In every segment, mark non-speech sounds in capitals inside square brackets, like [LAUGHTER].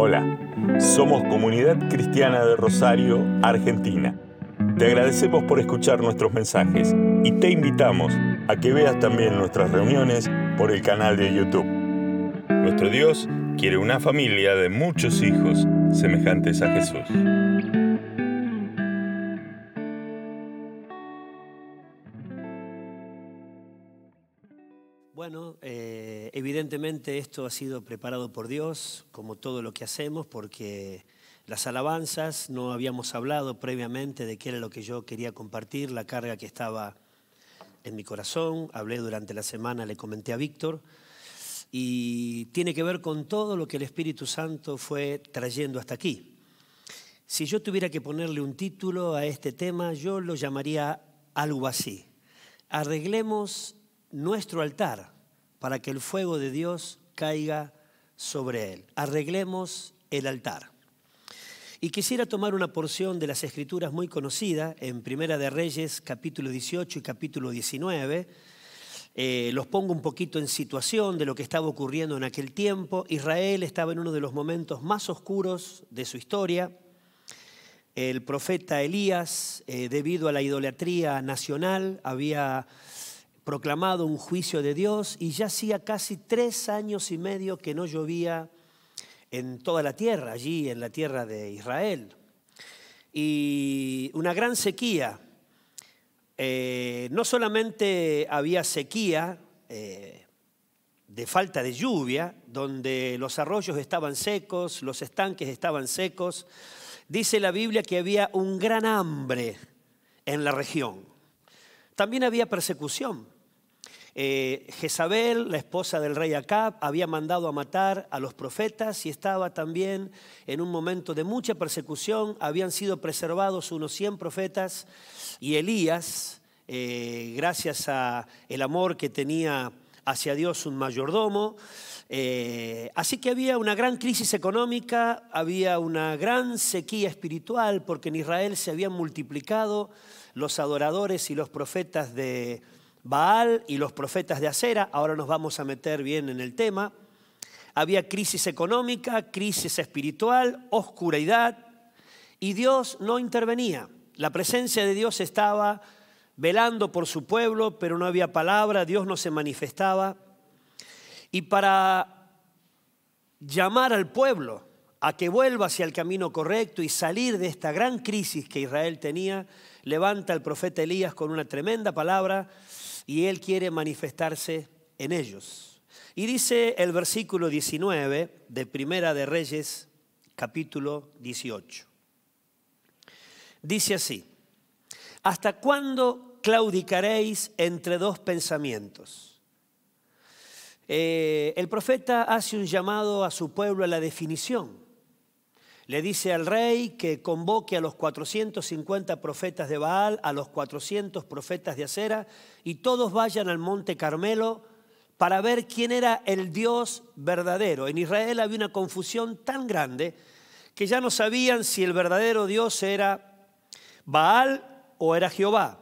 Hola, somos Comunidad Cristiana de Rosario, Argentina. Te agradecemos por escuchar nuestros mensajes y te invitamos a que veas también nuestras reuniones por el canal de YouTube. Nuestro Dios quiere una familia de muchos hijos semejantes a Jesús. Bueno, eh, evidentemente esto ha sido preparado por Dios, como todo lo que hacemos, porque las alabanzas no habíamos hablado previamente de qué era lo que yo quería compartir, la carga que estaba en mi corazón. Hablé durante la semana, le comenté a Víctor, y tiene que ver con todo lo que el Espíritu Santo fue trayendo hasta aquí. Si yo tuviera que ponerle un título a este tema, yo lo llamaría algo así. Arreglemos nuestro altar para que el fuego de Dios caiga sobre él. Arreglemos el altar. Y quisiera tomar una porción de las escrituras muy conocida en Primera de Reyes, capítulo 18 y capítulo 19. Eh, los pongo un poquito en situación de lo que estaba ocurriendo en aquel tiempo. Israel estaba en uno de los momentos más oscuros de su historia. El profeta Elías, eh, debido a la idolatría nacional, había proclamado un juicio de Dios y ya hacía casi tres años y medio que no llovía en toda la tierra, allí en la tierra de Israel. Y una gran sequía. Eh, no solamente había sequía eh, de falta de lluvia, donde los arroyos estaban secos, los estanques estaban secos, dice la Biblia que había un gran hambre en la región. También había persecución. Eh, Jezabel, la esposa del rey Acab, había mandado a matar a los profetas y estaba también en un momento de mucha persecución. Habían sido preservados unos 100 profetas y Elías, eh, gracias a el amor que tenía hacia Dios un mayordomo, eh, así que había una gran crisis económica, había una gran sequía espiritual, porque en Israel se habían multiplicado los adoradores y los profetas de, Baal y los profetas de Acera, ahora nos vamos a meter bien en el tema. Había crisis económica, crisis espiritual, oscuridad, y Dios no intervenía. La presencia de Dios estaba velando por su pueblo, pero no había palabra, Dios no se manifestaba. Y para llamar al pueblo a que vuelva hacia el camino correcto y salir de esta gran crisis que Israel tenía, levanta el profeta Elías con una tremenda palabra y Él quiere manifestarse en ellos. Y dice el versículo 19 de Primera de Reyes, capítulo 18. Dice así, ¿hasta cuándo claudicaréis entre dos pensamientos? Eh, el profeta hace un llamado a su pueblo a la definición le dice al rey que convoque a los 450 profetas de Baal, a los 400 profetas de Acera, y todos vayan al monte Carmelo para ver quién era el Dios verdadero. En Israel había una confusión tan grande que ya no sabían si el verdadero Dios era Baal o era Jehová.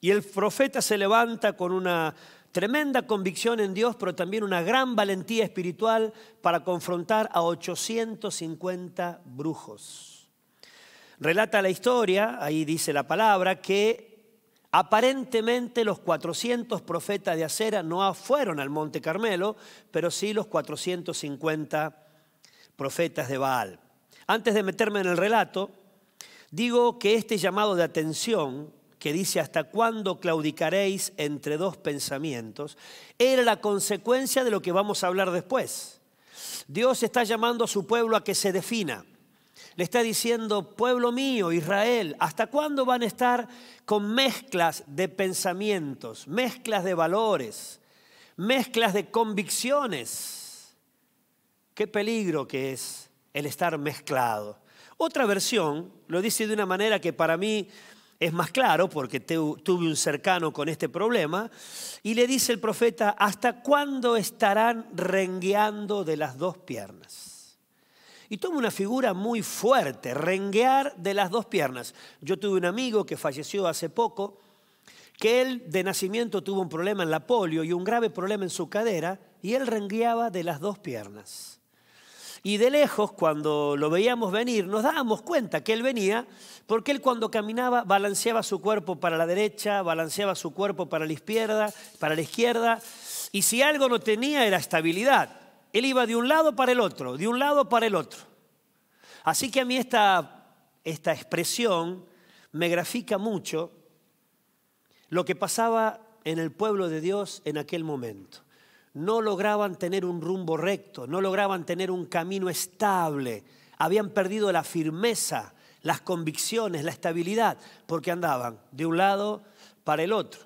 Y el profeta se levanta con una Tremenda convicción en Dios, pero también una gran valentía espiritual para confrontar a 850 brujos. Relata la historia, ahí dice la palabra, que aparentemente los 400 profetas de Acera no fueron al Monte Carmelo, pero sí los 450 profetas de Baal. Antes de meterme en el relato, digo que este llamado de atención que dice, ¿hasta cuándo claudicaréis entre dos pensamientos? Era la consecuencia de lo que vamos a hablar después. Dios está llamando a su pueblo a que se defina. Le está diciendo, pueblo mío, Israel, ¿hasta cuándo van a estar con mezclas de pensamientos, mezclas de valores, mezclas de convicciones? Qué peligro que es el estar mezclado. Otra versión lo dice de una manera que para mí es más claro porque tuve un cercano con este problema, y le dice el profeta, ¿hasta cuándo estarán rengueando de las dos piernas? Y toma una figura muy fuerte, renguear de las dos piernas. Yo tuve un amigo que falleció hace poco, que él de nacimiento tuvo un problema en la polio y un grave problema en su cadera, y él rengueaba de las dos piernas. Y de lejos, cuando lo veíamos venir, nos dábamos cuenta que él venía, porque él cuando caminaba balanceaba su cuerpo para la derecha, balanceaba su cuerpo para la izquierda, para la izquierda, y si algo no tenía era estabilidad. Él iba de un lado para el otro, de un lado para el otro. Así que a mí esta, esta expresión me grafica mucho lo que pasaba en el pueblo de Dios en aquel momento no lograban tener un rumbo recto, no lograban tener un camino estable, habían perdido la firmeza, las convicciones, la estabilidad, porque andaban de un lado para el otro.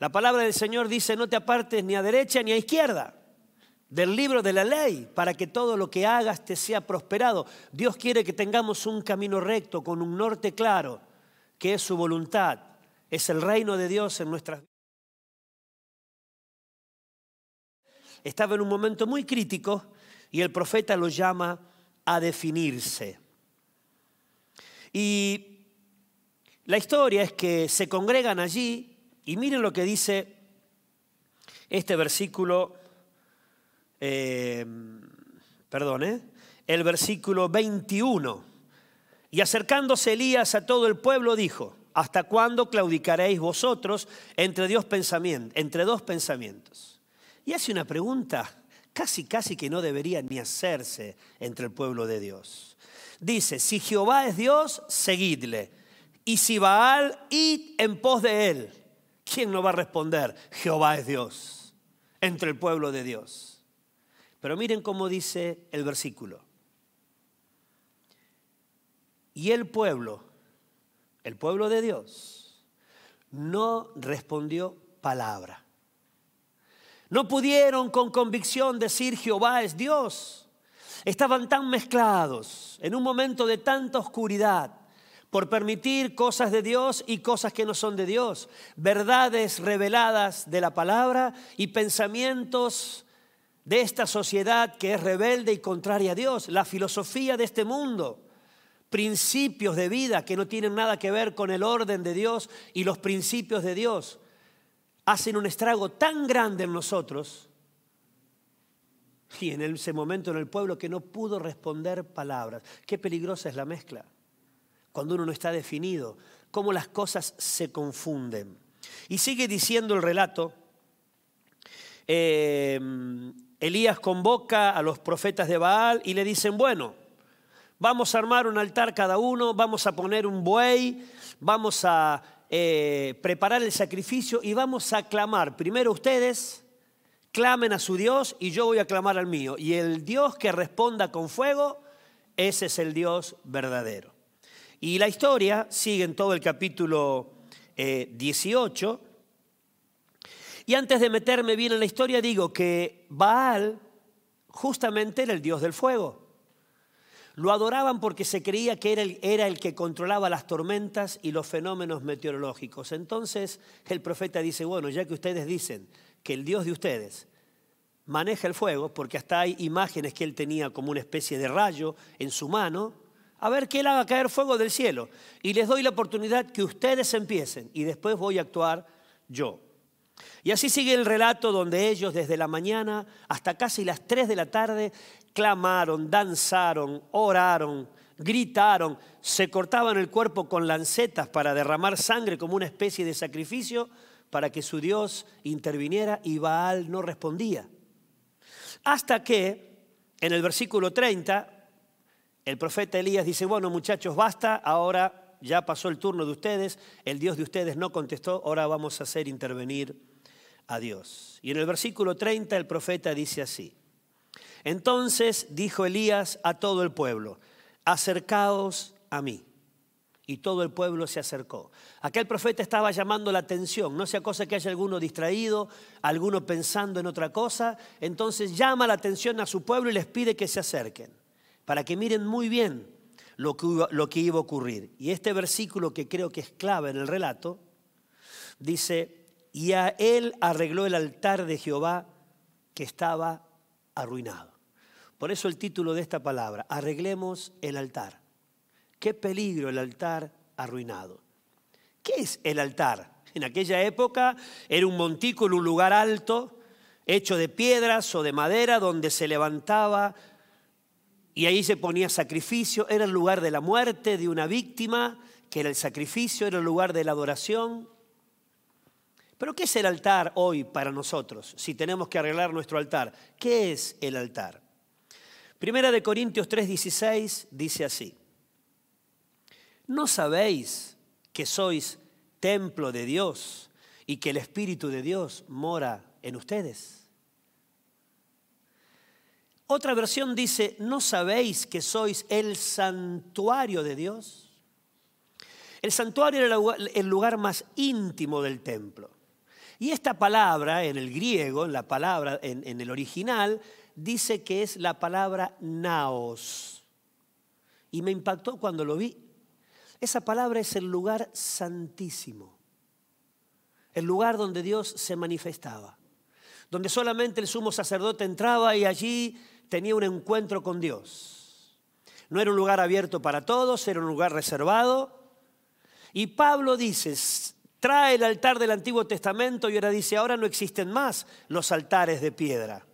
La palabra del Señor dice, no te apartes ni a derecha ni a izquierda del libro de la ley, para que todo lo que hagas te sea prosperado. Dios quiere que tengamos un camino recto, con un norte claro, que es su voluntad, es el reino de Dios en nuestras vidas. Estaba en un momento muy crítico y el profeta lo llama a definirse. Y la historia es que se congregan allí y miren lo que dice este versículo, eh, perdón, ¿eh? el versículo 21. Y acercándose Elías a todo el pueblo dijo, ¿hasta cuándo claudicaréis vosotros entre, dos pensamientos? Y hace una pregunta casi, casi que no debería ni hacerse entre el pueblo de Dios. Dice, si Jehová es Dios, seguidle. Y si Baal, id en pos de él. ¿Quién no va a responder? Jehová es Dios entre el pueblo de Dios. Pero miren cómo dice el versículo. Y el pueblo, el pueblo de Dios, no respondió palabra. No pudieron con convicción decir Jehová es Dios. Estaban tan mezclados en un momento de tanta oscuridad por permitir cosas de Dios y cosas que no son de Dios, verdades reveladas de la palabra y pensamientos de esta sociedad que es rebelde y contraria a Dios, la filosofía de este mundo, principios de vida que no tienen nada que ver con el orden de Dios y los principios de Dios hacen un estrago tan grande en nosotros y en ese momento en el pueblo que no pudo responder palabras. Qué peligrosa es la mezcla. Cuando uno no está definido, cómo las cosas se confunden. Y sigue diciendo el relato, eh, Elías convoca a los profetas de Baal y le dicen, bueno, vamos a armar un altar cada uno, vamos a poner un buey, vamos a eh, preparar el sacrificio y vamos a clamar. Primero ustedes clamen a su Dios y yo voy a clamar al mío. Y el Dios que responda con fuego, ese es el Dios verdadero. Y la historia sigue en todo el capítulo 18. Eh, y antes de meterme bien en la historia, digo que Baal justamente era el Dios del fuego. Lo adoraban porque se creía que era el, era el, que controlaba las tormentas y los fenómenos meteorológicos. Entonces el profeta dice, bueno, ya que ustedes dicen que el Dios de ustedes maneja el fuego, porque hasta hay imágenes que él tenía como una especie de rayo en su mano, a ver que él haga caer fuego del cielo. Y les doy la oportunidad que ustedes empiecen y después voy a actuar yo. Y así sigue el relato donde ellos desde la mañana hasta casi las 3 de la tarde clamaron, danzaron, oraron, gritaron, se cortaban el cuerpo con lancetas para derramar sangre como una especie de sacrificio para que su Dios interviniera y Baal no respondía. Hasta que en el versículo 30 el profeta Elías dice, bueno muchachos, basta, ahora ya pasó el turno de ustedes, el Dios de ustedes no contestó, ahora vamos a hacer intervenir a Dios. Y en el versículo 30 el profeta dice así, entonces dijo Elías a todo el pueblo, acercaos a mí. Y todo el pueblo se acercó. Aquel profeta estaba llamando la atención, no sea cosa que haya alguno distraído, alguno pensando en otra cosa. Entonces llama la atención a su pueblo y les pide que se acerquen, para que miren muy bien lo que, lo que iba a ocurrir. Y este versículo que creo que es clave en el relato, dice, y a él arregló el altar de Jehová que estaba arruinado. Por eso el título de esta palabra, arreglemos el altar. Qué peligro el altar arruinado. ¿Qué es el altar? En aquella época era un montículo, un lugar alto, hecho de piedras o de madera, donde se levantaba y ahí se ponía sacrificio, era el lugar de la muerte de una víctima, que era el sacrificio, era el lugar de la adoración. Pero ¿qué es el altar hoy para nosotros? Si tenemos que arreglar nuestro altar, ¿qué es el altar? Primera de Corintios 3:16 dice así: ¿No sabéis que sois templo de Dios y que el Espíritu de Dios mora en ustedes? Otra versión dice, ¿no sabéis que sois el santuario de Dios? El santuario era el lugar más íntimo del templo. Y esta palabra en el griego, en la palabra en, el original, dice que es la palabra naos. Y me impactó cuando lo vi. Esa palabra es el lugar santísimo, el lugar donde Dios se manifestaba, donde solamente el sumo sacerdote entraba y allí tenía un encuentro con Dios. No era un lugar abierto para todos, era un lugar reservado. Y Pablo dice, trae el altar del Antiguo Testamento y ahora dice, ahora no existen más los altares de piedra.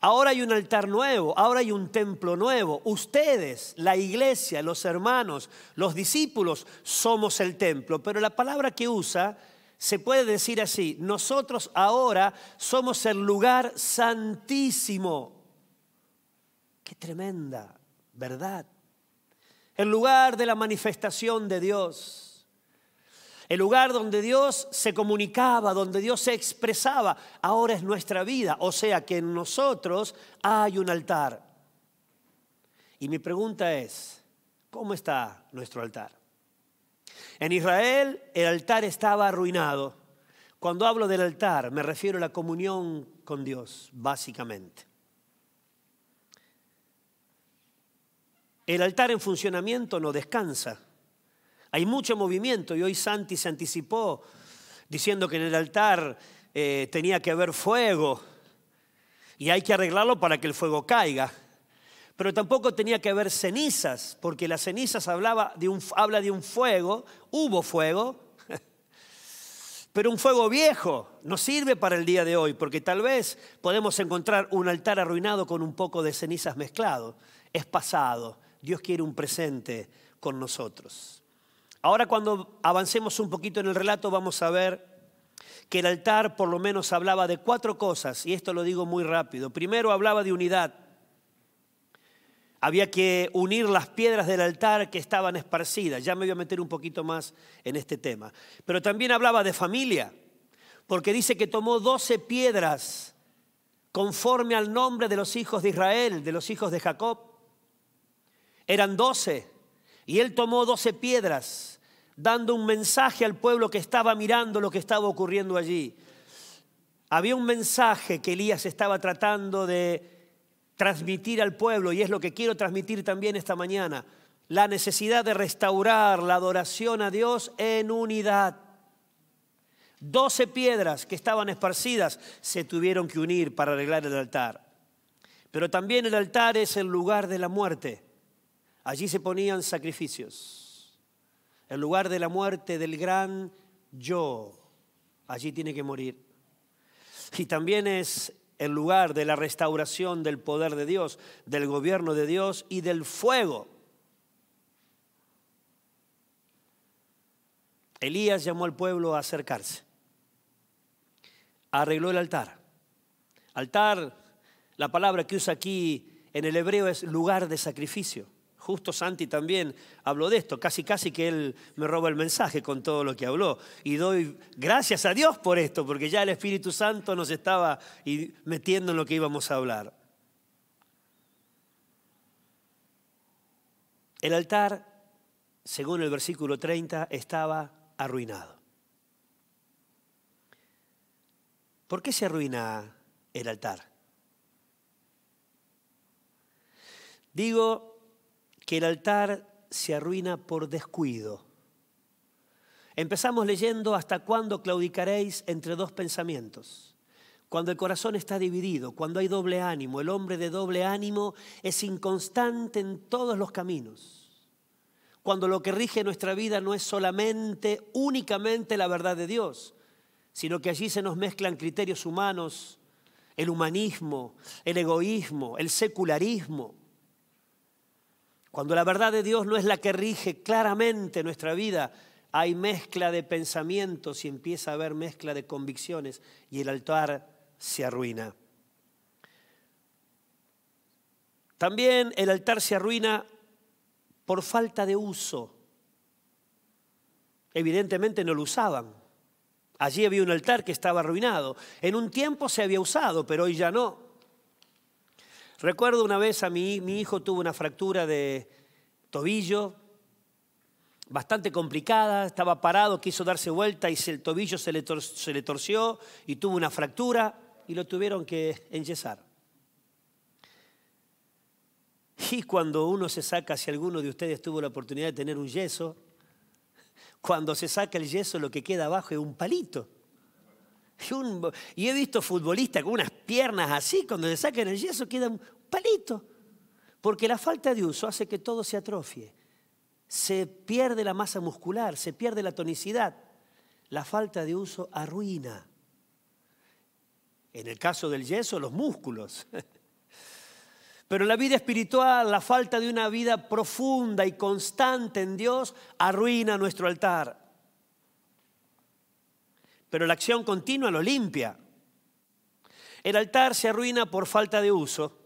Ahora hay un altar nuevo, ahora hay un templo nuevo. Ustedes, la iglesia, los hermanos, los discípulos, somos el templo. Pero la palabra que usa se puede decir así, nosotros ahora somos el lugar santísimo. Qué tremenda verdad. El lugar de la manifestación de Dios el lugar donde Dios se comunicaba, donde Dios se expresaba, ahora es nuestra vida. O sea que en nosotros hay un altar. Y mi pregunta es, ¿cómo está nuestro altar? En Israel el altar estaba arruinado. Cuando hablo del altar me refiero a la comunión con Dios, básicamente. El altar en funcionamiento no descansa. Hay mucho movimiento y hoy Santi se anticipó diciendo que en el altar eh, tenía que haber fuego y hay que arreglarlo para que el fuego caiga. Pero tampoco tenía que haber cenizas, porque las cenizas hablaba habla de un fuego, hubo fuego, [LAUGHS] pero un fuego viejo no sirve para el día de hoy, porque tal vez podemos encontrar un altar arruinado con un poco de cenizas mezclado. Es pasado, Dios quiere un presente con nosotros. Ahora cuando avancemos un poquito en el relato vamos a ver que el altar por lo menos hablaba de cuatro cosas, y esto lo digo muy rápido. Primero hablaba de unidad. Había que unir las piedras del altar que estaban esparcidas. Ya me voy a meter un poquito más en este tema. Pero también hablaba de familia, porque dice que tomó doce piedras conforme al nombre de los hijos de Israel, de los hijos de Jacob. Eran doce. Y él tomó doce piedras dando un mensaje al pueblo que estaba mirando lo que estaba ocurriendo allí. Había un mensaje que Elías estaba tratando de transmitir al pueblo y es lo que quiero transmitir también esta mañana. La necesidad de restaurar la adoración a Dios en unidad. Doce piedras que estaban esparcidas se tuvieron que unir para arreglar el altar. Pero también el altar es el lugar de la muerte. Allí se ponían sacrificios el lugar de la muerte del gran yo. Allí tiene que morir. Y también es el lugar de la restauración del poder de Dios, del gobierno de Dios y del fuego. Elías llamó al pueblo a acercarse. Arregló el altar. Altar, la palabra que usa aquí en el hebreo es lugar de sacrificio. Justo Santi también habló de esto, casi casi que él me roba el mensaje con todo lo que habló. Y doy gracias a Dios por esto, porque ya el Espíritu Santo nos estaba metiendo en lo que íbamos a hablar. El altar, según el versículo 30, estaba arruinado. ¿Por qué se arruina el altar? Digo, que el altar se arruina por descuido. Empezamos leyendo hasta cuándo claudicaréis entre dos pensamientos. Cuando el corazón está dividido, cuando hay doble ánimo, el hombre de doble ánimo es inconstante en todos los caminos. Cuando lo que rige nuestra vida no es solamente, únicamente la verdad de Dios, sino que allí se nos mezclan criterios humanos, el humanismo, el egoísmo, el secularismo Cuando la verdad de Dios no es la que rige claramente nuestra vida, hay mezcla de pensamientos y empieza a haber mezcla de convicciones y el altar se arruina. También el altar se arruina por falta de uso. Evidentemente no lo usaban. Allí había un altar que estaba arruinado. En un tiempo se había usado, pero hoy ya no. Recuerdo una vez a mi, hijo tuvo una fractura de tobillo bastante complicada, estaba parado, quiso darse vuelta y el tobillo se le, se le torció y tuvo una fractura y lo tuvieron que enyesar. Y cuando uno se saca, si alguno de ustedes tuvo la oportunidad de tener un yeso, cuando se saca el yeso lo que queda abajo es un palito. [LAUGHS] Y, he visto futbolistas con unas piernas así, cuando le sacan el yeso queda un palito. Porque la falta de uso hace que todo se atrofie. Se pierde la masa muscular, se pierde la tonicidad. La falta de uso arruina. En el caso del yeso, los músculos. [LAUGHS] Pero la vida espiritual, la falta de una vida profunda y constante en Dios arruina nuestro altar. Pero la acción continua lo limpia. El altar se arruina por falta de uso.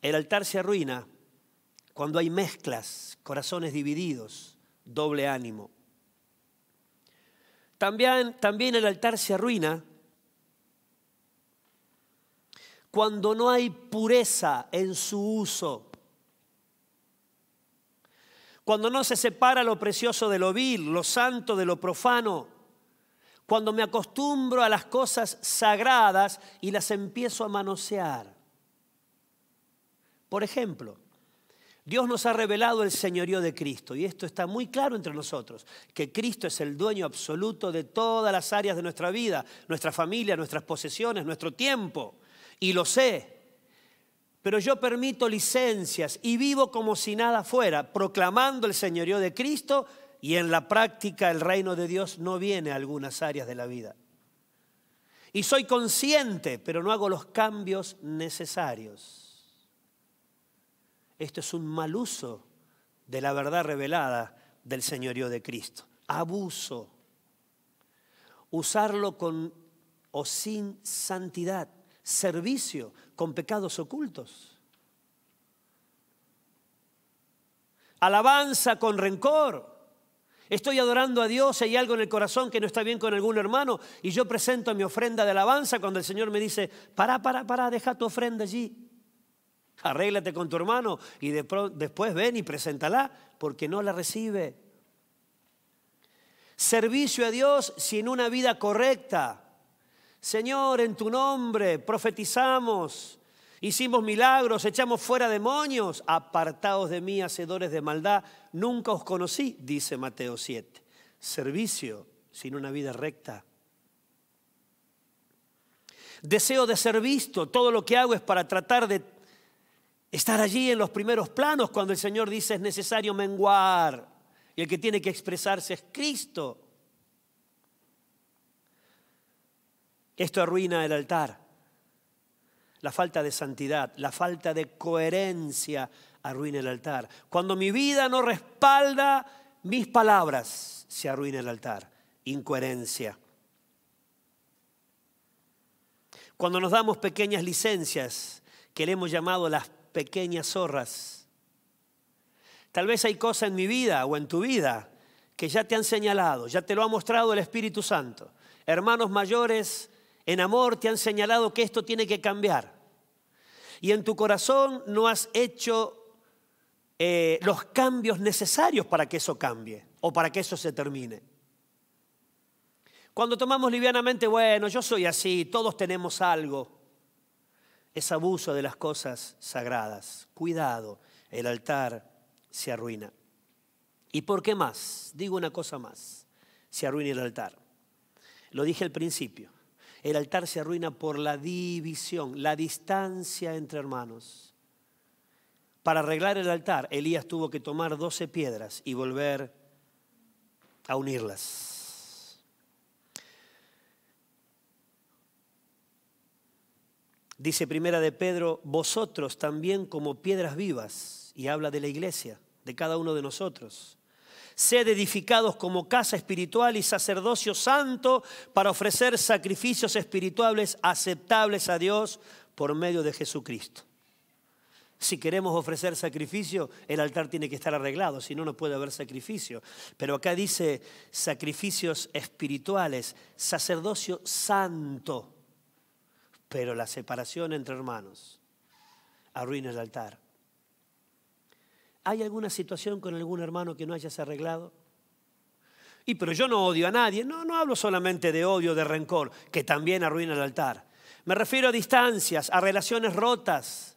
El altar se arruina cuando hay mezclas, corazones divididos, doble ánimo. También, también el altar se arruina cuando no hay pureza en su uso. Cuando no se separa lo precioso de lo vil, lo santo de lo profano. Cuando me acostumbro a las cosas sagradas y las empiezo a manosear. Por ejemplo, Dios nos ha revelado el señorío de Cristo y esto está muy claro entre nosotros, que Cristo es el dueño absoluto de todas las áreas de nuestra vida, nuestra familia, nuestras posesiones, nuestro tiempo y lo sé. Pero yo permito licencias y vivo como si nada fuera, proclamando el señorío de Cristo y en la práctica el reino de Dios no viene a algunas áreas de la vida. Y soy consciente, pero no hago los cambios necesarios. Esto es un mal uso de la verdad revelada del señorío de Cristo. Abuso. Usarlo con o sin santidad servicio con pecados ocultos. Alabanza con rencor. Estoy adorando a Dios hay algo en el corazón que no está bien con algún hermano y yo presento mi ofrenda de alabanza cuando el Señor me dice, para, para, para, deja tu ofrenda allí. Arréglate con tu hermano y después ven y preséntala porque no la recibe. Servicio a Dios sin una vida correcta. Señor, en tu nombre profetizamos, hicimos milagros, echamos fuera demonios, apartados de mí, hacedores de maldad, nunca os conocí, dice Mateo 7. Servicio sin una vida recta. Deseo de ser visto, todo lo que hago es para tratar de estar allí en los primeros planos cuando el Señor dice es necesario menguar y el que tiene que expresarse es Cristo. Esto arruina el altar. La falta de santidad, la falta de coherencia arruina el altar. Cuando mi vida no respalda mis palabras, se arruina el altar. Incoherencia. Cuando nos damos pequeñas licencias, que le hemos llamado las pequeñas zorras, tal vez hay cosas en mi vida o en tu vida que ya te han señalado, ya te lo ha mostrado el Espíritu Santo. Hermanos mayores en amor te han señalado que esto tiene que cambiar. Y en tu corazón no has hecho eh, los cambios necesarios para que eso cambie o para que eso se termine. Cuando tomamos livianamente, bueno, yo soy así, todos tenemos algo, es abuso de las cosas sagradas. Cuidado, el altar se arruina. ¿Y por qué más? Digo una cosa más, se arruina el altar. Lo dije al principio. El altar se arruina por la división, la distancia entre hermanos. Para arreglar el altar, Elías tuvo que tomar doce piedras y volver a unirlas. Dice primera de Pedro, vosotros también como piedras vivas y habla de la iglesia, de cada uno de nosotros. Sed edificados como casa espiritual y sacerdocio santo para ofrecer sacrificios espirituales aceptables a Dios por medio de Jesucristo. Si queremos ofrecer sacrificio, el altar tiene que estar arreglado, si no, no puede haber sacrificio. Pero acá dice sacrificios espirituales, sacerdocio santo. Pero la separación entre hermanos arruina el altar. ¿Hay alguna situación con algún hermano que no hayas arreglado? Y pero yo no odio a nadie, no, no hablo solamente de odio, de rencor, que también arruina el altar. Me refiero a distancias, a relaciones rotas,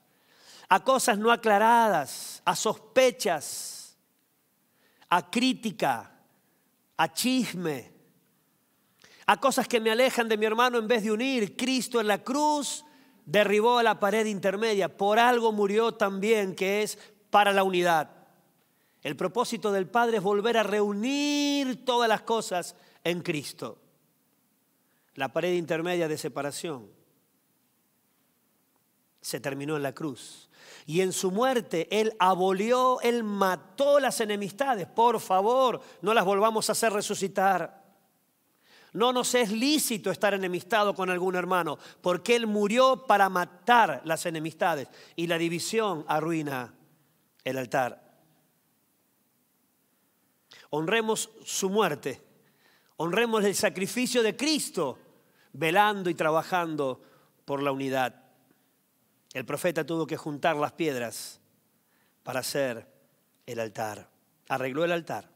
a cosas no aclaradas, a sospechas, a crítica, a chisme, a cosas que me alejan de mi hermano en vez de unir. Cristo en la cruz derribó la pared intermedia, por algo murió también, que es para la unidad. El propósito del Padre es volver a reunir todas las cosas en Cristo. La pared intermedia de separación se terminó en la cruz. Y en su muerte Él abolió, Él mató las enemistades. Por favor, no las volvamos a hacer resucitar. No nos es lícito estar enemistado con algún hermano, porque Él murió para matar las enemistades y la división arruina el altar. Honremos su muerte, honremos el sacrificio de Cristo, velando y trabajando por la unidad. El profeta tuvo que juntar las piedras para hacer el altar. Arregló el altar.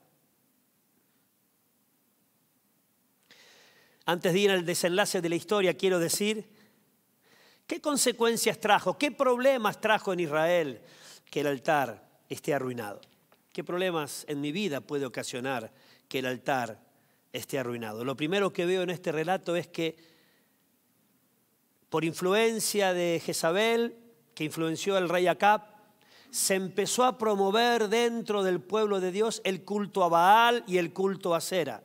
Antes de ir al desenlace de la historia, quiero decir qué consecuencias trajo, qué problemas trajo en Israel que el altar esté arruinado. ¿Qué problemas en mi vida puede ocasionar que el altar esté arruinado? Lo primero que veo en este relato es que por influencia de Jezabel, que influenció al rey Acab, se empezó a promover dentro del pueblo de Dios el culto a Baal y el culto a Sera.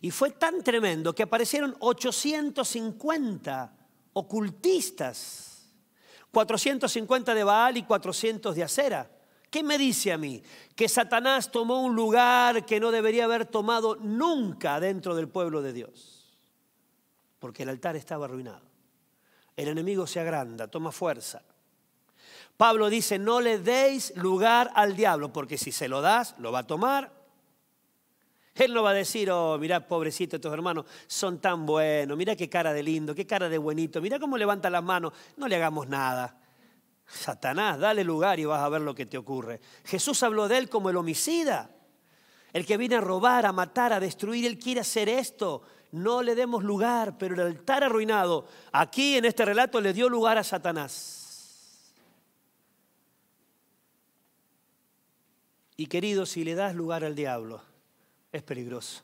Y fue tan tremendo que aparecieron 850 ocultistas, 450 de Baal y 400 de Acera. ¿Qué me dice a mí? Que Satanás tomó un lugar que no debería haber tomado nunca dentro del pueblo de Dios, porque el altar estaba arruinado el enemigo se agranda, toma fuerza. Pablo dice, no le deis lugar al diablo, porque si se lo das, lo va a tomar. Él no va a decir, oh, mirá, pobrecito, estos hermanos son tan buenos, mirá qué cara de lindo, qué cara de buenito, mirá cómo levanta las manos, no le hagamos nada. Satanás, dale lugar y vas a ver lo que te ocurre. Jesús habló de él como el homicida, el que viene a robar, a matar, a destruir, él quiere hacer esto no le demos lugar, pero el altar arruinado, aquí en este relato le dio lugar a Satanás. Y querido, si le das lugar al diablo, es peligroso.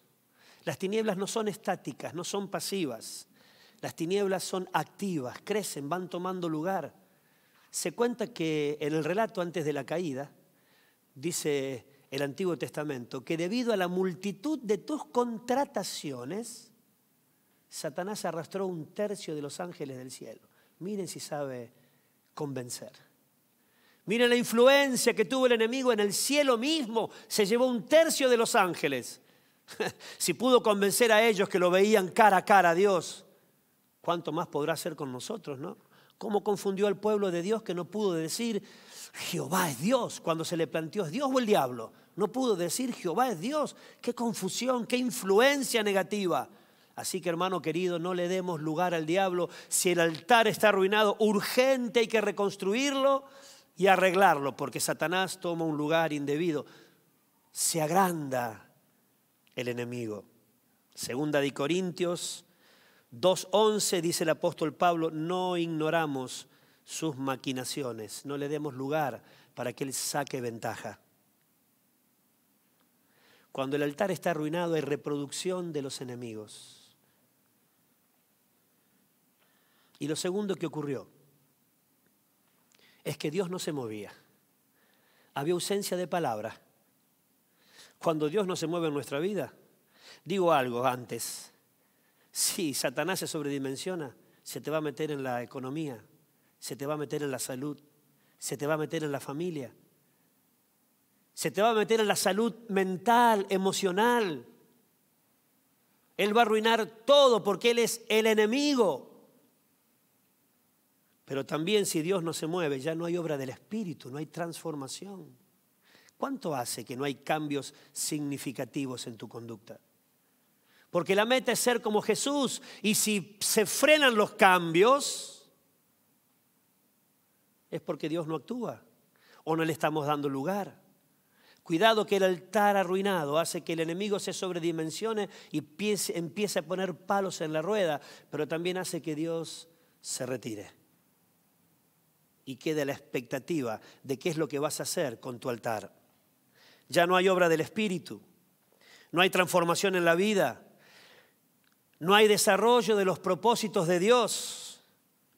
Las tinieblas no son estáticas, no son pasivas. Las tinieblas son activas, crecen, van tomando lugar. Se cuenta que en el relato antes de la caída, dice el Antiguo Testamento, que debido a la multitud de tus contrataciones, Satanás arrastró un tercio de los ángeles del cielo. Miren si sabe convencer. Miren la influencia que tuvo el enemigo en el cielo mismo. Se llevó un tercio de los ángeles. [LAUGHS] si pudo convencer a ellos que lo veían cara a cara a Dios, ¿cuánto más podrá hacer con nosotros, no? ¿Cómo confundió al pueblo de Dios que no pudo decir Jehová es Dios cuando se le planteó es Dios o el diablo? No pudo decir Jehová es Dios. Qué confusión, qué influencia negativa. Así que hermano querido, no le demos lugar al diablo. Si el altar está arruinado, urgente hay que reconstruirlo y arreglarlo, porque Satanás toma un lugar indebido. Se agranda el enemigo. Segunda de Corintios 2.11 dice el apóstol Pablo, no ignoramos sus maquinaciones, no le demos lugar para que él saque ventaja. Cuando el altar está arruinado hay reproducción de los enemigos. Y lo segundo que ocurrió es que Dios no se movía. Había ausencia de palabra. Cuando Dios no se mueve en nuestra vida, digo algo antes. Si Satanás se sobredimensiona, se te va a meter en la economía, se te va a meter en la salud, se te va a meter en la familia, Se te va a meter en la salud mental, emocional. Él va a arruinar todo porque Él es el enemigo. Pero también si Dios no se mueve, ya no hay obra del Espíritu, no hay transformación. ¿Cuánto hace que no hay cambios significativos en tu conducta? Porque la meta es ser como Jesús. Y si se frenan los cambios, es porque Dios no actúa o no le estamos dando lugar. Cuidado que el altar arruinado hace que el enemigo se sobredimensione y empiece a poner palos en la rueda, pero también hace que Dios se retire y quede la expectativa de qué es lo que vas a hacer con tu altar. Ya no hay obra del Espíritu, no hay transformación en la vida, no hay desarrollo de los propósitos de Dios,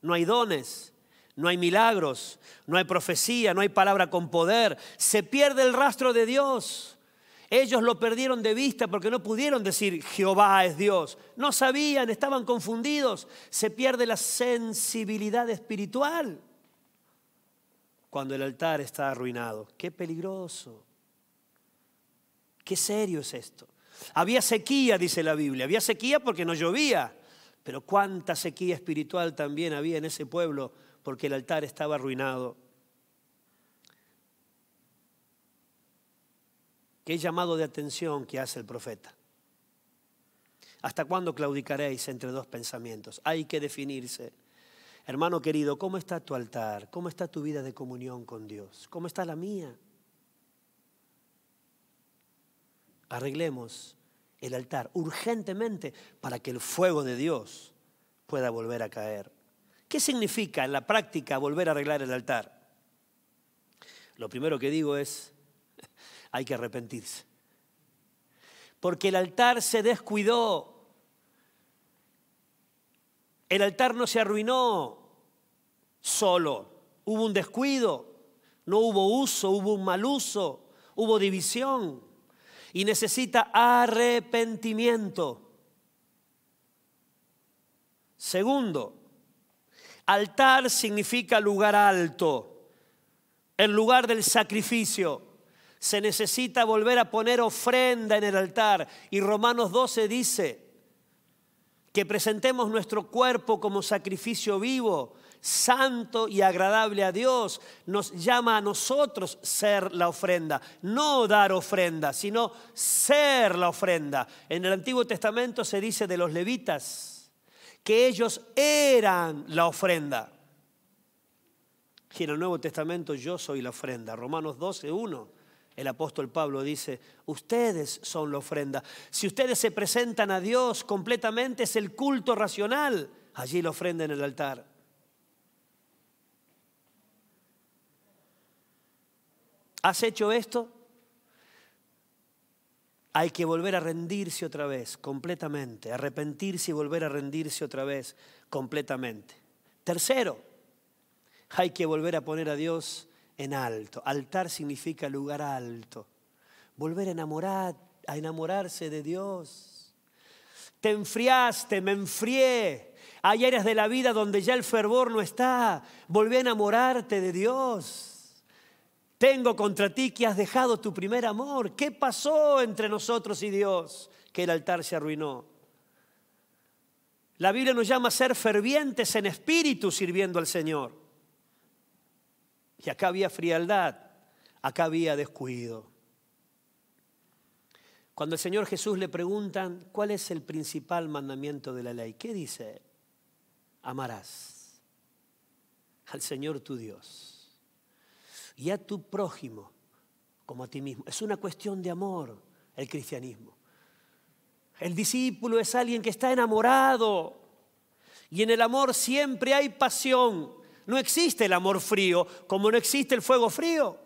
no hay dones, no hay milagros, no hay profecía, no hay palabra con poder. Se pierde el rastro de Dios. Ellos lo perdieron de vista porque no pudieron decir Jehová es Dios. No sabían, estaban confundidos. Se pierde la sensibilidad espiritual cuando el altar está arruinado. Qué peligroso. Qué serio es esto. Había sequía, dice la Biblia. Había sequía porque no llovía. Pero cuánta sequía espiritual también había en ese pueblo porque el altar estaba arruinado. Qué llamado de atención que hace el profeta. ¿Hasta cuándo claudicaréis entre dos pensamientos? Hay que definirse. Hermano querido, ¿cómo está tu altar? ¿Cómo está tu vida de comunión con Dios? ¿Cómo está la mía? Arreglemos el altar urgentemente para que el fuego de Dios pueda volver a caer. ¿Qué significa en la práctica volver a arreglar el altar? Lo primero que digo es, [LAUGHS] hay que arrepentirse. Porque el altar se descuidó. El altar no se arruinó solo. Hubo un descuido, no hubo uso, hubo un mal uso, hubo división. Y necesita arrepentimiento. Segundo, Altar significa lugar alto, el lugar del sacrificio. Se necesita volver a poner ofrenda en el altar. Y Romanos 12 dice que presentemos nuestro cuerpo como sacrificio vivo, santo y agradable a Dios. Nos llama a nosotros ser la ofrenda, no dar ofrenda, sino ser la ofrenda. En el Antiguo Testamento se dice de los levitas que ellos eran la ofrenda. Y en el Nuevo Testamento yo soy la ofrenda. Romanos 12, 1. El apóstol Pablo dice, ustedes son la ofrenda. Si ustedes se presentan a Dios completamente es el culto racional. Allí la ofrenda en el altar. ¿Has hecho esto? hay que volver a rendirse otra vez, completamente, arrepentirse y volver a rendirse otra vez, completamente. Tercero, hay que volver a poner a Dios en alto. Altar significa lugar alto. Volver a enamorar, a enamorarse de Dios. Te enfriaste, me enfrié. Hay áreas de la vida donde ya el fervor no está. Volvé a enamorarte de Dios tengo contra ti que has dejado tu primer amor. ¿Qué pasó entre nosotros y Dios? Que el altar se arruinó. La Biblia nos llama a ser fervientes en espíritu sirviendo al Señor. Y acá había frialdad, acá había descuido. Cuando el Señor Jesús le preguntan cuál es el principal mandamiento de la ley, ¿qué dice? Amarás al Señor tu Dios y a tu prójimo como a ti mismo. Es una cuestión de amor el cristianismo. El discípulo es alguien que está enamorado y en el amor siempre hay pasión. No existe el amor frío como no existe el fuego frío.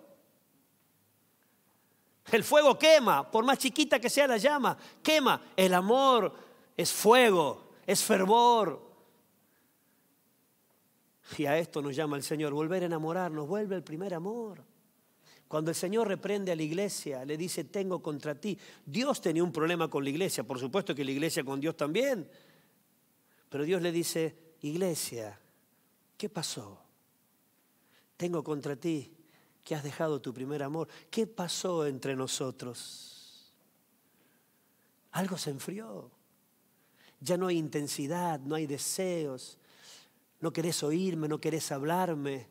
El fuego quema, por más chiquita que sea la llama, quema. El amor es fuego, es fervor, y a esto nos llama el Señor, volver a enamorarnos, vuelve el primer amor. Cuando el Señor reprende a la iglesia, le dice, tengo contra ti. Dios tenía un problema con la iglesia, por supuesto que la iglesia con Dios también. Pero Dios le dice, iglesia, ¿qué pasó? Tengo contra ti que has dejado tu primer amor. ¿Qué pasó entre nosotros? Algo se enfrió. Ya no hay intensidad, no hay deseos. No querés oírme, no querés hablarme.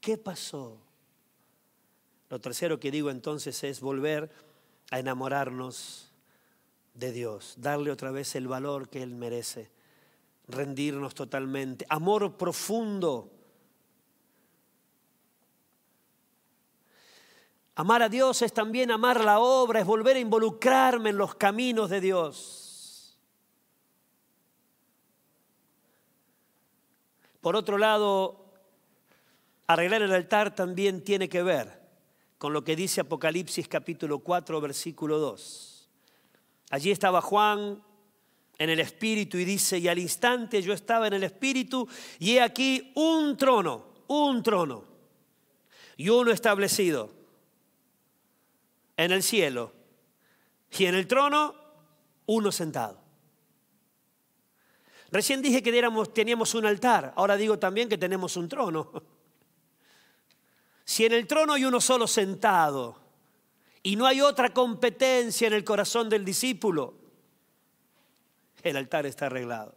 ¿Qué pasó? Lo tercero que digo entonces es volver a enamorarnos de Dios, darle otra vez el valor que Él merece, rendirnos totalmente. Amor profundo Amar a Dios es también amar la obra, es volver a involucrarme en los caminos de Dios. Por otro lado, arreglar el altar también tiene que ver con lo que dice Apocalipsis capítulo 4, versículo 2. Allí estaba Juan en el Espíritu y dice, y al instante yo estaba en el Espíritu y he aquí un trono, un trono y uno establecido en el cielo y en el trono uno sentado. Recién dije que teníamos un altar, ahora digo también que tenemos un trono. [LAUGHS] Si en el trono hay uno solo sentado y no hay otra competencia en el corazón del discípulo, el altar está arreglado.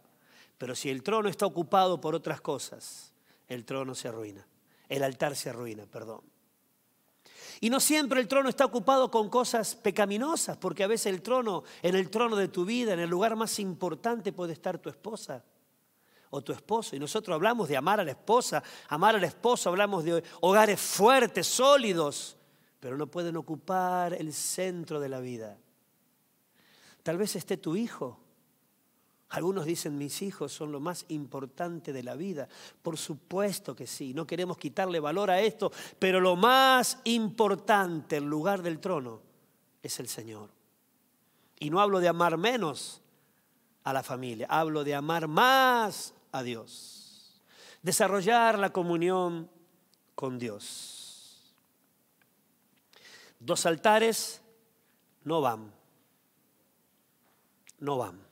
Pero si el trono está ocupado por otras cosas, el trono se arruina. El altar se arruina, perdón. Y no siempre el trono está ocupado con cosas pecaminosas, porque a veces el trono, en el trono de tu vida, en el lugar más importante puede estar tu esposa o tu esposo. Y nosotros hablamos de amar a la esposa, amar al esposo, hablamos de hogares fuertes, sólidos, pero no pueden ocupar el centro de la vida. Tal vez esté tu hijo algunos dicen, mis hijos son lo más importante de la vida. Por supuesto que sí, no queremos quitarle valor a esto, pero lo más importante, el lugar del trono, es el Señor. Y no hablo de amar menos a la familia, hablo de amar más a Dios. Desarrollar la comunión con Dios. Dos altares no van, no van.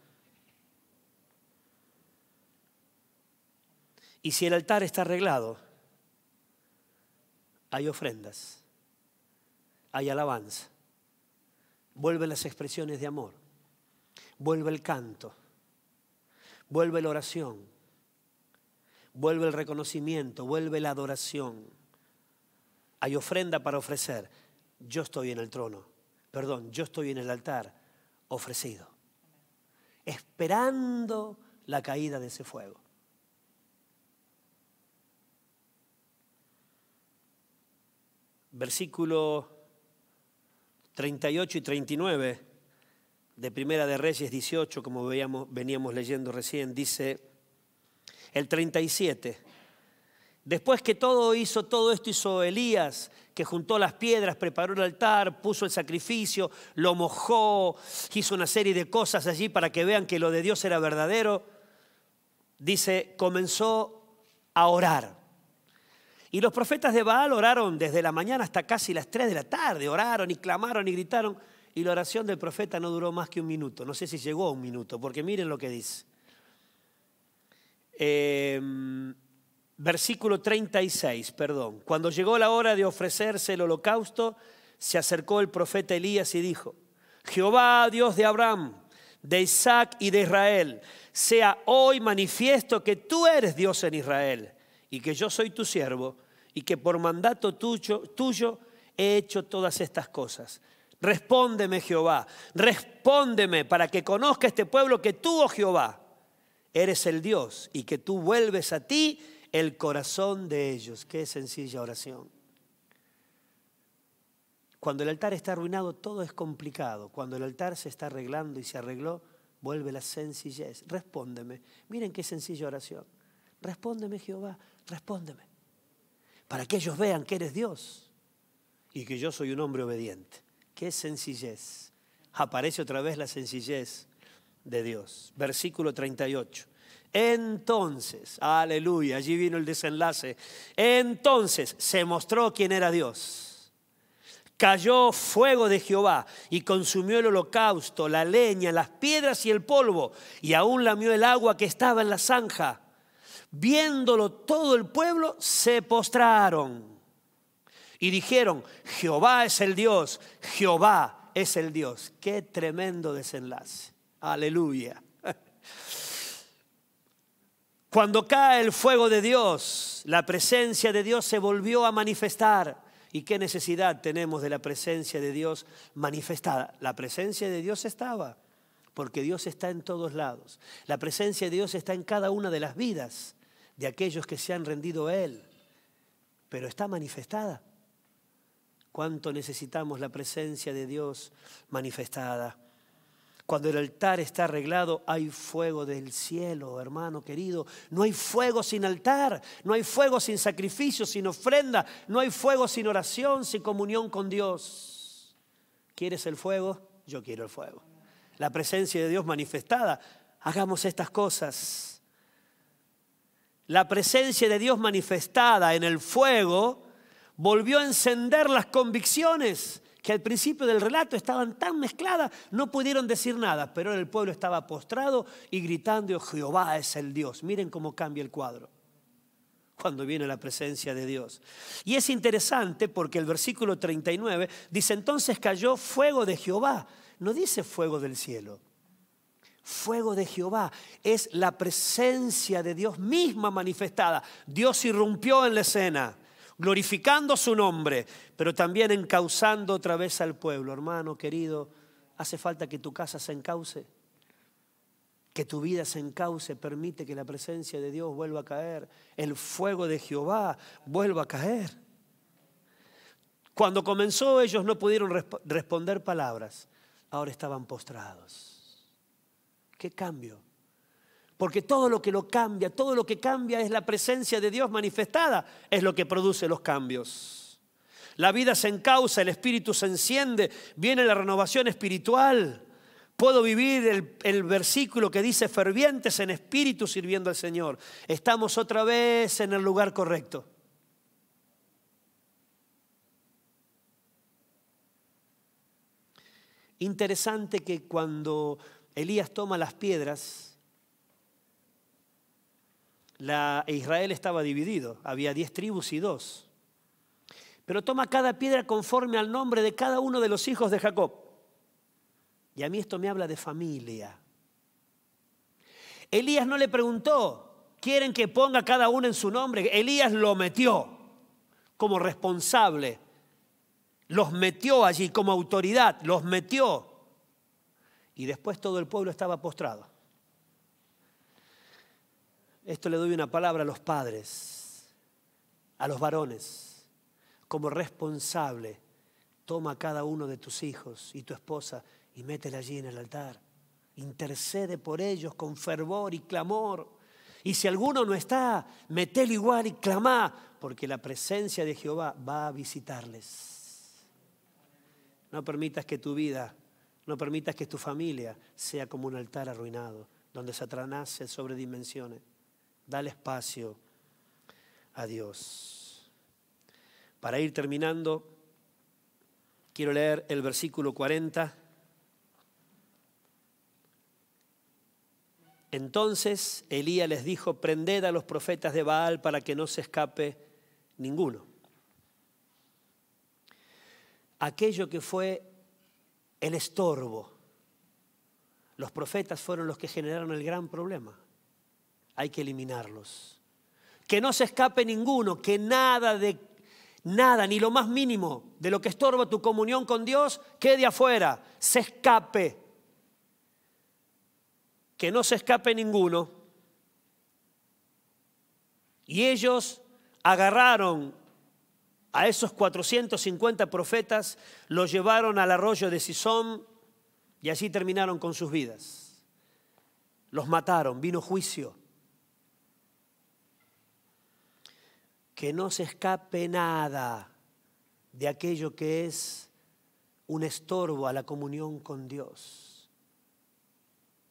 Y si el altar está arreglado, hay ofrendas, hay alabanza, vuelven las expresiones de amor, vuelve el canto, vuelve la oración, vuelve el reconocimiento, vuelve la adoración. Hay ofrenda para ofrecer. Yo estoy en el trono, perdón, yo estoy en el altar ofrecido, esperando la caída de ese fuego. Versículo 38 y 39 de Primera de Reyes 18, como veíamos, veníamos leyendo recién, dice el 37. Después que todo hizo, todo esto hizo Elías, que juntó las piedras, preparó el altar, puso el sacrificio, lo mojó, hizo una serie de cosas allí para que vean que lo de Dios era verdadero. Dice, comenzó a orar. Y los profetas de Baal oraron desde la mañana hasta casi las 3 de la tarde, oraron y clamaron y gritaron. Y la oración del profeta no duró más que un minuto. No sé si llegó a un minuto, porque miren lo que dice. Em, versículo 36, perdón. Cuando llegó la hora de ofrecerse el holocausto, se acercó el profeta Elías y dijo, Jehová, Dios de Abraham, de Isaac y de Israel, sea hoy manifiesto que tú eres Dios en Israel y que yo soy tu siervo y que por mandato tuyo, he hecho todas estas cosas. Respóndeme, Jehová, respóndeme para que conozca este pueblo que tú, oh Jehová, eres el Dios y que tú vuelves a ti el corazón de ellos. Qué sencilla oración. Cuando el altar está arruinado, todo es complicado. Cuando el altar se está arreglando y se arregló, vuelve la sencillez. Respóndeme. Miren qué sencilla oración. Respóndeme, Jehová, respóndeme para que ellos vean que eres Dios y que yo soy un hombre obediente. Qué sencillez. Aparece otra vez la sencillez de Dios. Versículo 38. Entonces, aleluya, allí vino el desenlace. Entonces se mostró quién era Dios. Cayó fuego de Jehová y consumió el holocausto, la leña, las piedras y el polvo, y aún lamió el agua que estaba en la zanja. Viéndolo todo el pueblo, se postraron y dijeron, Jehová es el Dios, Jehová es el Dios. Qué tremendo desenlace. Aleluya. [LAUGHS] Cuando cae el fuego de Dios, la presencia de Dios se volvió a manifestar. ¿Y qué necesidad tenemos de la presencia de Dios manifestada? La presencia de Dios estaba, porque Dios está en todos lados. La presencia de Dios está en cada una de las vidas de aquellos que se han rendido a Él, pero está manifestada. ¿Cuánto necesitamos la presencia de Dios manifestada? Cuando el altar está arreglado, hay fuego del cielo, hermano querido. No hay fuego sin altar, no hay fuego sin sacrificio, sin ofrenda, no hay fuego sin oración, sin comunión con Dios. ¿Quieres el fuego? Yo quiero el fuego. La presencia de Dios manifestada. Hagamos estas cosas. La presencia de Dios manifestada en el fuego volvió a encender las convicciones que al principio del relato estaban tan mezcladas, no pudieron decir nada, pero el pueblo estaba postrado y gritando, Jehová es el Dios. Miren cómo cambia el cuadro cuando viene la presencia de Dios. Y es interesante porque el versículo 39 dice, entonces cayó fuego de Jehová, no dice fuego del cielo. Fuego de Jehová es la presencia de Dios misma manifestada. Dios irrumpió en la escena glorificando su nombre, pero también encauzando otra vez al pueblo. Hermano querido, hace falta que tu casa se encauce, que tu vida se encauce, permite que la presencia de Dios vuelva a caer, el fuego de Jehová vuelva a caer. Cuando comenzó ellos no pudieron responder palabras, ahora estaban postrados. ¿Qué cambio? Porque todo lo que lo cambia, todo lo que cambia es la presencia de Dios manifestada, es lo que produce los cambios. La vida se encausa, el espíritu se enciende, viene la renovación espiritual. Puedo vivir el, el, versículo que dice fervientes en espíritu sirviendo al Señor. Estamos otra vez en el lugar correcto. Interesante que cuando Elías toma las piedras, la, Israel estaba dividido, había diez tribus y dos. Pero toma cada piedra conforme al nombre de cada uno de los hijos de Jacob. Y a mí esto me habla de familia. Elías no le preguntó, ¿quieren que ponga cada uno en su nombre? Elías lo metió como responsable. Los metió allí como autoridad, los metió. Y después todo el pueblo estaba postrado. Esto le doy una palabra a los padres, a los varones. Como responsable, toma cada uno de tus hijos y tu esposa y métela allí en el altar. Intercede por ellos con fervor y clamor. Y si alguno no está, metelo igual y clamá, porque la presencia de Jehová va a visitarles. No permitas que tu vida, no permitas que tu familia sea como un altar arruinado, donde Satanás se sobredimensione. Dale espacio a Dios. Para ir terminando, quiero leer el versículo 40. Entonces Elías les dijo, prended a los profetas de Baal para que no se escape ninguno. Aquello que fue el estorbo, los profetas fueron los que generaron el gran problema hay que eliminarlos. Que no se escape ninguno, que nada de nada, ni lo más mínimo de lo que estorba tu comunión con Dios quede afuera, se escape. Que no se escape ninguno. Y ellos agarraron a esos 450 profetas, los llevaron al arroyo de Sisón y así terminaron con sus vidas. Los mataron, vino juicio. que no se escape nada de aquello que es un estorbo a la comunión con Dios.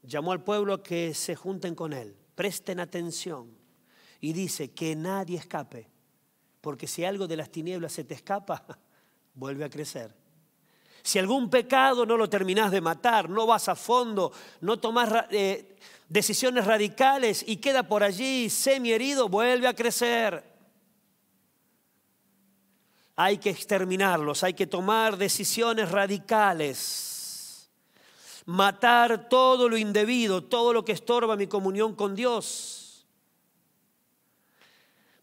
Llamó al pueblo a que se junten con Él, presten atención y dice que nadie escape, porque si algo de las tinieblas se te escapa, [LAUGHS] vuelve a crecer. Si algún pecado no lo terminás de matar, no vas a fondo, no tomás eh, decisiones radicales y queda por allí semi herido, vuelve a crecer. hay que exterminarlos, hay que tomar decisiones radicales, matar todo lo indebido, todo lo que estorba mi comunión con Dios.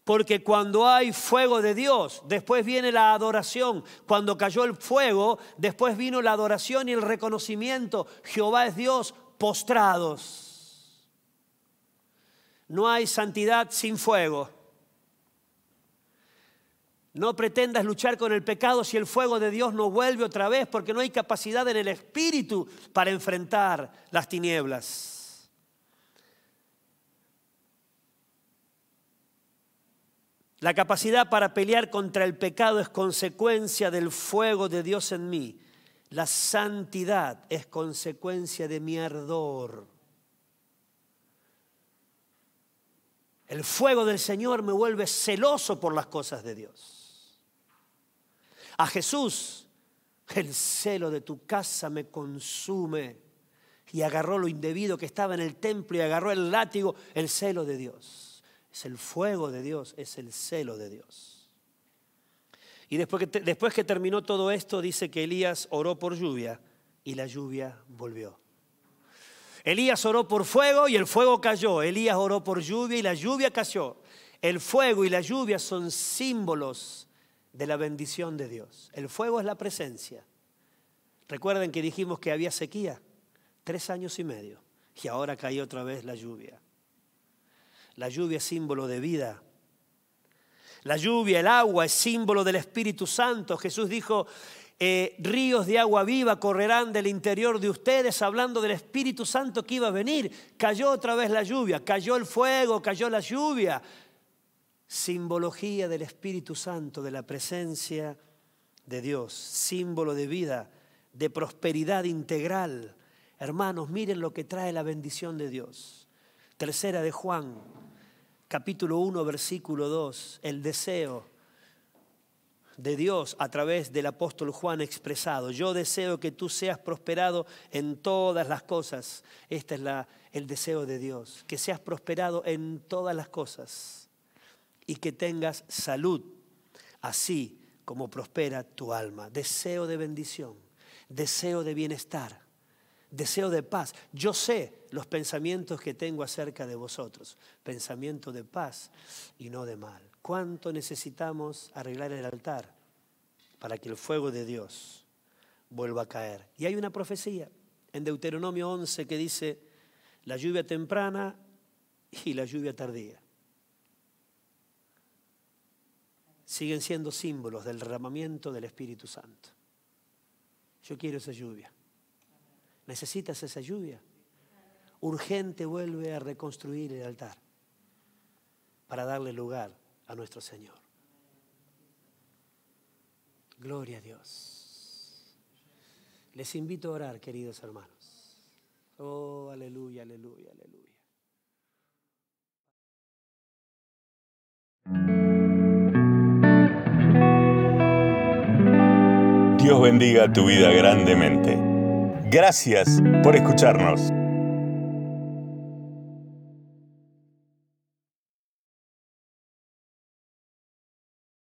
Porque cuando hay fuego de Dios, después viene la adoración. Cuando cayó el fuego, después vino la adoración y el reconocimiento. Jehová es Dios, postrados. No hay santidad sin fuego. No pretendas luchar con el pecado si el fuego de Dios no vuelve otra vez, porque no hay capacidad en el espíritu para enfrentar las tinieblas. La capacidad para pelear contra el pecado es consecuencia del fuego de Dios en mí. La santidad es consecuencia de mi ardor. El fuego del Señor me vuelve celoso por las cosas de Dios a Jesús, el celo de tu casa me consume. Y agarró lo indebido que estaba en el templo y agarró el látigo, el celo de Dios. Es el fuego de Dios, es el celo de Dios. Y después que, después que terminó todo esto, dice que Elías oró por lluvia y la lluvia volvió. Elías oró por fuego y el fuego cayó. Elías oró por lluvia y la lluvia cayó. El fuego y la lluvia son símbolos de la bendición de Dios. El fuego es la presencia. Recuerden que dijimos que había sequía, tres años y medio, y ahora cae otra vez la lluvia. La lluvia es símbolo de vida. La lluvia, el agua es símbolo del Espíritu Santo. Jesús dijo, eh, ríos de agua viva correrán del interior de ustedes, hablando del Espíritu Santo que iba a venir. Cayó otra vez la lluvia, cayó el fuego, cayó la lluvia simbología del Espíritu Santo, de la presencia de Dios, símbolo de vida, de prosperidad integral. Hermanos, miren lo que trae la bendición de Dios. Tercera de Juan, capítulo 1, versículo 2, el deseo de Dios a través del apóstol Juan expresado. Yo deseo que tú seas prosperado en todas las cosas. Este es la, el deseo de Dios, que seas prosperado en todas las cosas y que tengas salud, así como prospera tu alma. Deseo de bendición, deseo de bienestar, deseo de paz. Yo sé los pensamientos que tengo acerca de vosotros, pensamiento de paz y no de mal. ¿Cuánto necesitamos arreglar el altar para que el fuego de Dios vuelva a caer? Y hay una profecía en Deuteronomio 11 que dice, la lluvia temprana y la lluvia tardía. siguen siendo símbolos del derramamiento del Espíritu Santo. Yo quiero esa lluvia. ¿Necesitas esa lluvia? Urgente vuelve a reconstruir el altar para darle lugar a nuestro Señor. Gloria a Dios. Les invito a orar, queridos hermanos. Oh, aleluya, aleluya, aleluya. Dios bendiga tu vida grandemente. Gracias por escucharnos.